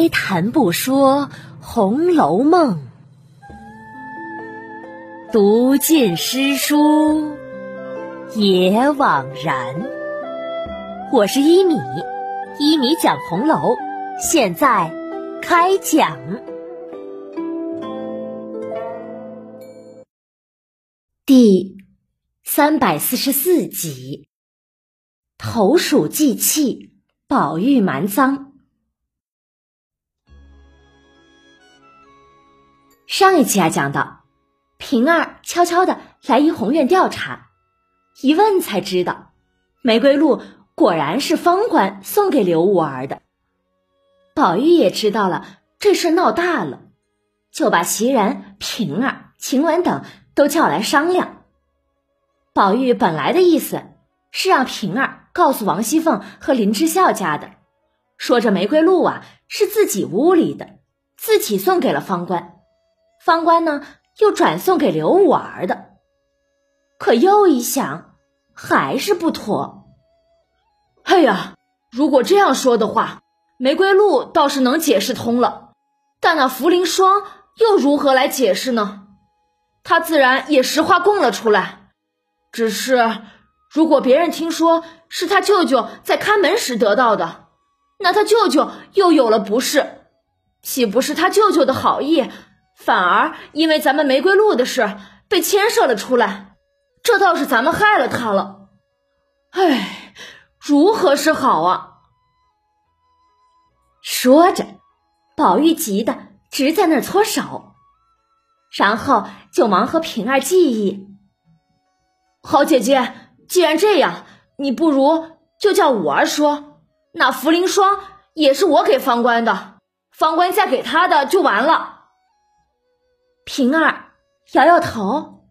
开谈不说《红楼梦》，读尽诗书也枉然。我是一米，一米讲红楼，现在开讲第三百四十四集：投鼠忌器，宝玉瞒赃。上一期啊，讲到平儿悄悄的来怡红院调查，一问才知道，玫瑰露果然是方官送给刘五儿的。宝玉也知道了这事闹大了，就把袭人、平儿、晴雯等都叫来商量。宝玉本来的意思是让平儿告诉王熙凤和林之孝家的，说这玫瑰露啊是自己屋里的，自己送给了方官。方官呢，又转送给刘五儿的，可又一想，还是不妥。哎呀，如果这样说的话，玫瑰露倒是能解释通了，但那茯苓霜又如何来解释呢？他自然也实话供了出来，只是如果别人听说是他舅舅在看门时得到的，那他舅舅又有了不是，岂不是他舅舅的好意？反而因为咱们玫瑰露的事被牵涉了出来，这倒是咱们害了他了。唉，如何是好啊？说着，宝玉急得直在那儿搓手，然后就忙和平儿记忆。好姐姐，既然这样，你不如就叫五儿说，那茯苓霜也是我给方官的，方官嫁给他的就完了。平儿摇摇头，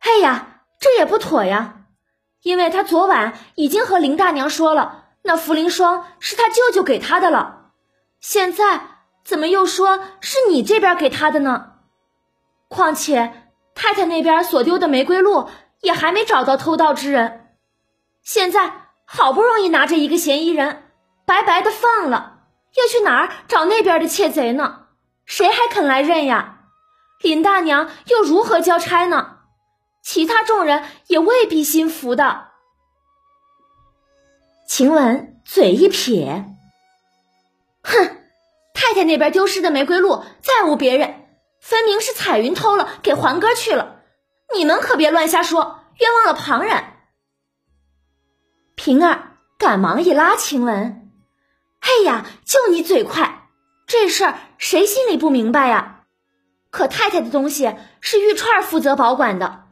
哎呀，这也不妥呀！因为他昨晚已经和林大娘说了，那茯苓霜是他舅舅给他的了。现在怎么又说是你这边给他的呢？况且太太那边所丢的玫瑰露也还没找到偷盗之人，现在好不容易拿着一个嫌疑人，白白的放了，要去哪儿找那边的窃贼呢？谁还肯来认呀？林大娘又如何交差呢？其他众人也未必心服的。晴雯嘴一撇，哼，太太那边丢失的玫瑰露再无别人，分明是彩云偷了给环哥去了。你们可别乱瞎说，冤枉了旁人。平儿赶忙一拉晴雯：“哎呀，就你嘴快，这事儿谁心里不明白呀？”可太太的东西是玉串负责保管的，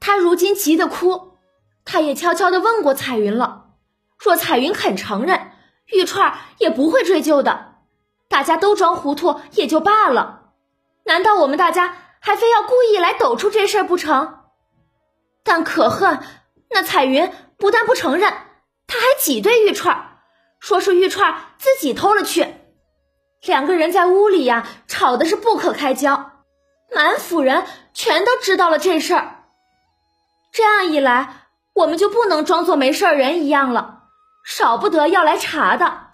她如今急得哭，她也悄悄的问过彩云了。若彩云肯承认，玉串也不会追究的。大家都装糊涂也就罢了，难道我们大家还非要故意来抖出这事不成？但可恨那彩云不但不承认，她还挤兑玉串，说是玉串自己偷了去。两个人在屋里呀，吵的是不可开交。满府人全都知道了这事儿，这样一来，我们就不能装作没事人一样了，少不得要来查的。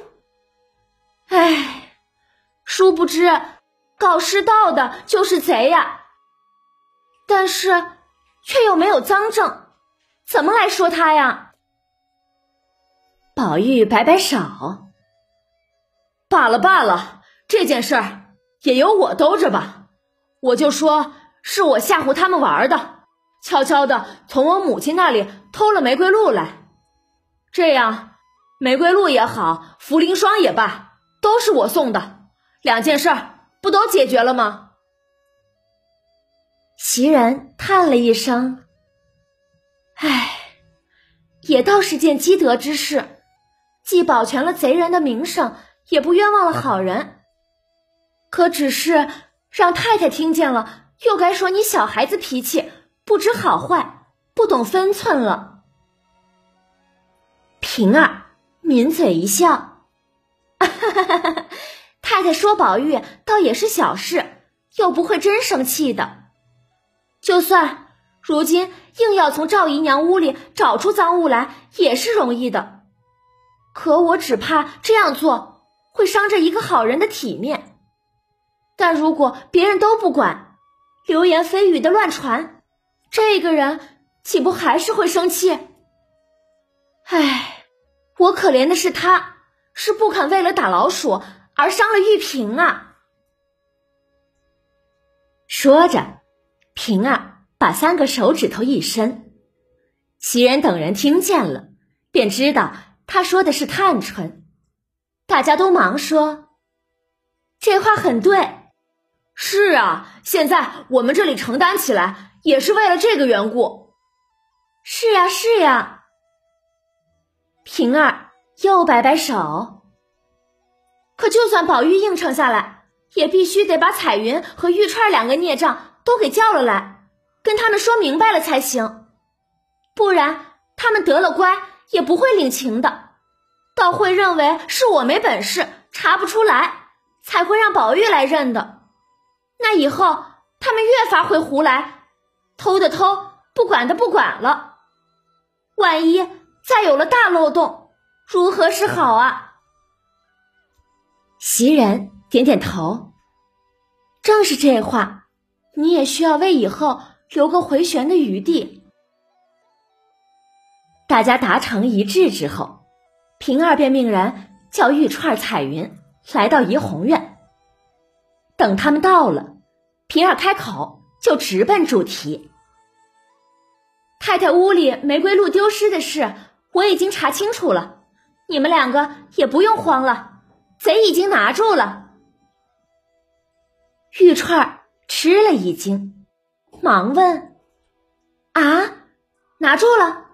唉，殊不知搞失盗的就是贼呀！但是却又没有赃证，怎么来说他呀？宝玉摆摆手，罢了罢了，这件事儿也由我兜着吧。我就说是我吓唬他们玩的，悄悄的从我母亲那里偷了玫瑰露来，这样玫瑰露也好，茯苓霜也罢，都是我送的，两件事不都解决了吗？袭人叹了一声：“唉，也倒是件积德之事，既保全了贼人的名声，也不冤枉了好人。可只是……”让太太听见了，又该说你小孩子脾气不知好坏，不懂分寸了。平儿抿嘴一笑，太太说宝玉倒也是小事，又不会真生气的。就算如今硬要从赵姨娘屋里找出赃物来，也是容易的。可我只怕这样做会伤着一个好人的体面。但如果别人都不管，流言蜚语的乱传，这个人岂不还是会生气？唉，我可怜的是他，是不肯为了打老鼠而伤了玉萍啊！说着，平儿把三个手指头一伸，袭人等人听见了，便知道他说的是探春。大家都忙说：“这话很对。”是啊，现在我们这里承担起来，也是为了这个缘故。是呀，是呀。平儿又摆摆手。可就算宝玉应承下来，也必须得把彩云和玉钏两个孽障都给叫了来，跟他们说明白了才行。不然，他们得了乖，也不会领情的，倒会认为是我没本事，查不出来，才会让宝玉来认的。那以后他们越发会胡来，偷的偷，不管的不管了。万一再有了大漏洞，如何是好啊？袭人点点头，正是这话，你也需要为以后留个回旋的余地。大家达成一致之后，平儿便命人叫玉串、彩云来到怡红院。等他们到了，平儿开口就直奔主题。太太屋里玫瑰露丢失的事，我已经查清楚了，你们两个也不用慌了，贼已经拿住了。玉钏吃了一惊，忙问：“啊，拿住了？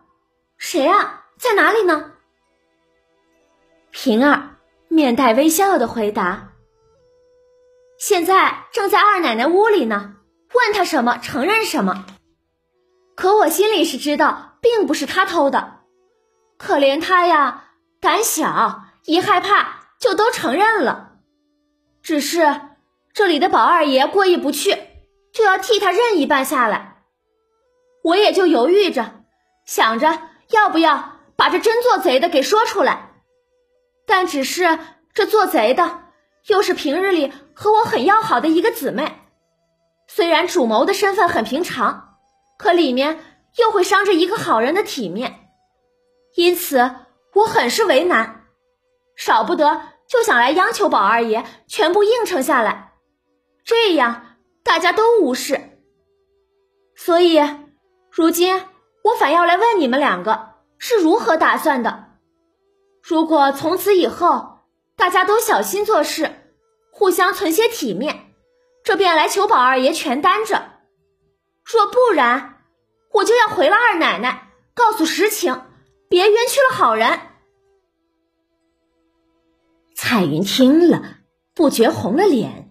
谁啊？在哪里呢？”平儿面带微笑的回答。现在正在二奶奶屋里呢，问她什么承认什么。可我心里是知道，并不是他偷的。可怜他呀，胆小，一害怕就都承认了。只是这里的宝二爷过意不去，就要替他认一半下来。我也就犹豫着，想着要不要把这真做贼的给说出来。但只是这做贼的。又是平日里和我很要好的一个姊妹，虽然主谋的身份很平常，可里面又会伤着一个好人的体面，因此我很是为难，少不得就想来央求宝二爷全部应承下来，这样大家都无事。所以如今我反要来问你们两个是如何打算的。如果从此以后，大家都小心做事，互相存些体面，这便来求宝二爷全担着。若不然，我就要回了二奶奶，告诉实情，别冤屈了好人。彩云听了，不觉红了脸，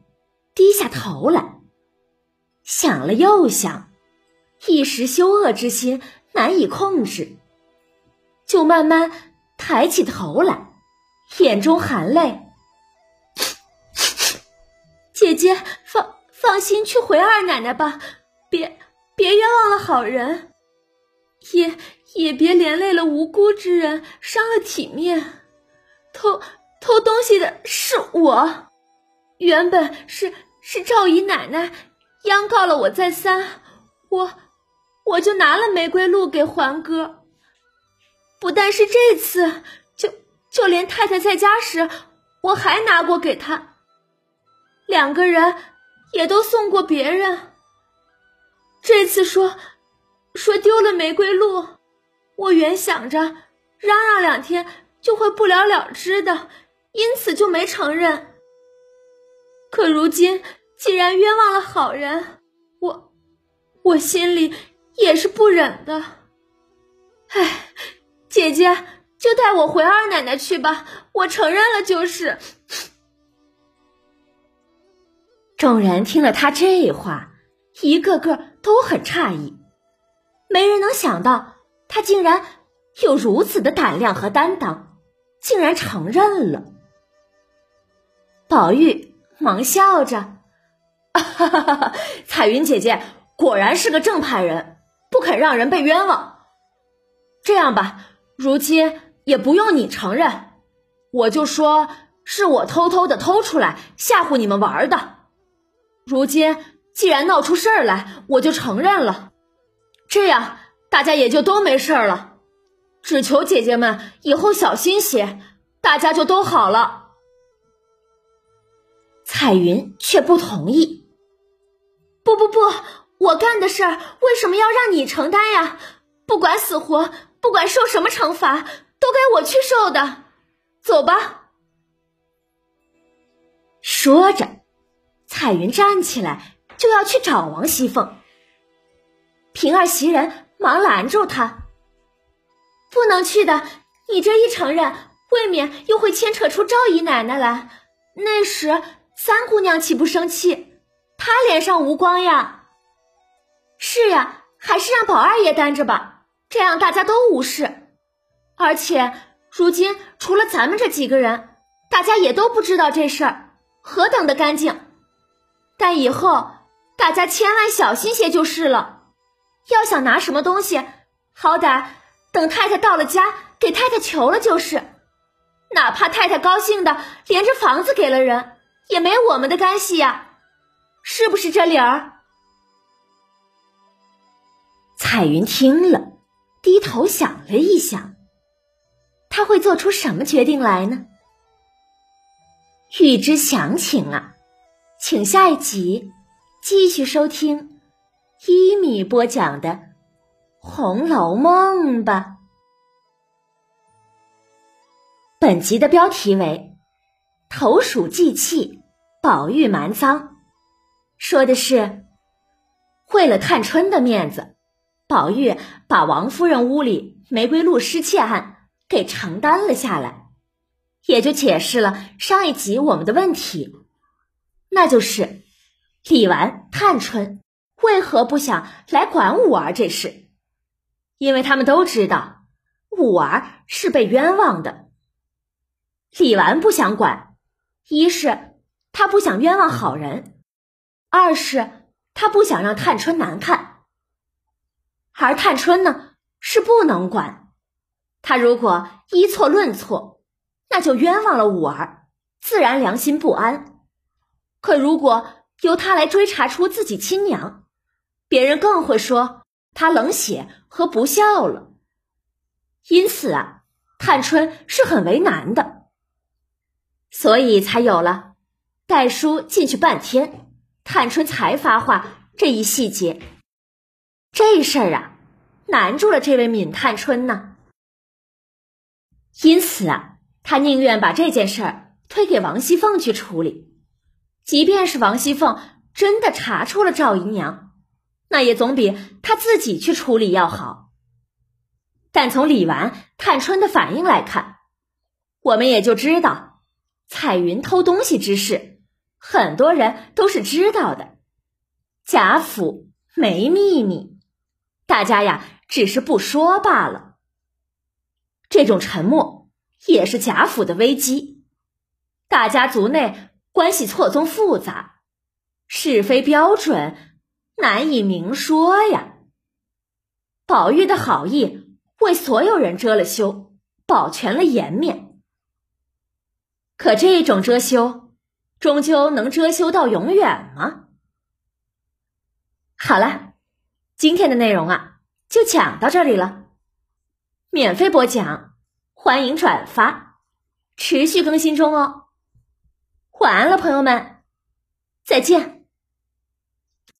低下头来，想了又想，一时羞恶之心难以控制，就慢慢抬起头来。眼中含泪，姐姐放放心去回二奶奶吧，别别冤枉了好人，也也别连累了无辜之人，伤了体面。偷偷东西的是我，原本是是赵姨奶奶央告了我再三，我我就拿了玫瑰露给环哥。不但是这次。就连太太在家时，我还拿过给他。两个人也都送过别人。这次说说丢了玫瑰露，我原想着嚷嚷两天就会不了了之的，因此就没承认。可如今既然冤枉了好人，我我心里也是不忍的。唉，姐姐。就带我回二奶奶去吧，我承认了就是。众人听了他这话，一个个都很诧异，没人能想到他竟然有如此的胆量和担当，竟然承认了。宝玉忙笑着：“哈哈哈！彩云姐姐果然是个正派人，不肯让人被冤枉。这样吧，如今。”也不用你承认，我就说是我偷偷的偷出来吓唬你们玩的。如今既然闹出事儿来，我就承认了，这样大家也就都没事儿了。只求姐姐们以后小心些，大家就都好了。彩云却不同意。不不不，我干的事儿为什么要让你承担呀？不管死活，不管受什么惩罚，都该我去受的。走吧。说着，彩云站起来就要去找王熙凤。平儿袭人忙拦住她：“不能去的，你这一承认，未免又会牵扯出赵姨奶奶来。那时三姑娘岂不生气？她脸上无光呀。是呀，还是让宝二爷担着吧，这样大家都无事。而且如今除了咱们这几个人，大家也都不知道这事儿。”何等的干净！但以后大家千万小心些就是了。要想拿什么东西，好歹等太太到了家，给太太求了就是。哪怕太太高兴的连着房子给了人，也没我们的干系呀，是不是这理儿？彩云听了，低头想了一想，他会做出什么决定来呢？欲知详情啊，请下一集继续收听一米播讲的《红楼梦》吧。本集的标题为“投鼠忌器，宝玉瞒赃”，说的是为了探春的面子，宝玉把王夫人屋里玫瑰露失窃案给承担了下来。也就解释了上一集我们的问题，那就是李纨、探春为何不想来管五儿这事？因为他们都知道五儿是被冤枉的。李纨不想管，一是他不想冤枉好人，二是他不想让探春难看。而探春呢，是不能管，他如果依错论错。那就冤枉了五儿，自然良心不安。可如果由他来追查出自己亲娘，别人更会说他冷血和不孝了。因此啊，探春是很为难的，所以才有了带书进去半天，探春才发话这一细节。这事儿啊，难住了这位闵探春呢。因此啊。他宁愿把这件事儿推给王熙凤去处理，即便是王熙凤真的查出了赵姨娘，那也总比他自己去处理要好。但从李纨、探春的反应来看，我们也就知道，彩云偷东西之事，很多人都是知道的。贾府没秘密，大家呀只是不说罢了。这种沉默。也是贾府的危机，大家族内关系错综复杂，是非标准难以明说呀。宝玉的好意为所有人遮了羞，保全了颜面。可这种遮羞，终究能遮羞到永远吗？好了，今天的内容啊，就讲到这里了。免费播讲。欢迎转发，持续更新中哦。晚安了，朋友们，再见。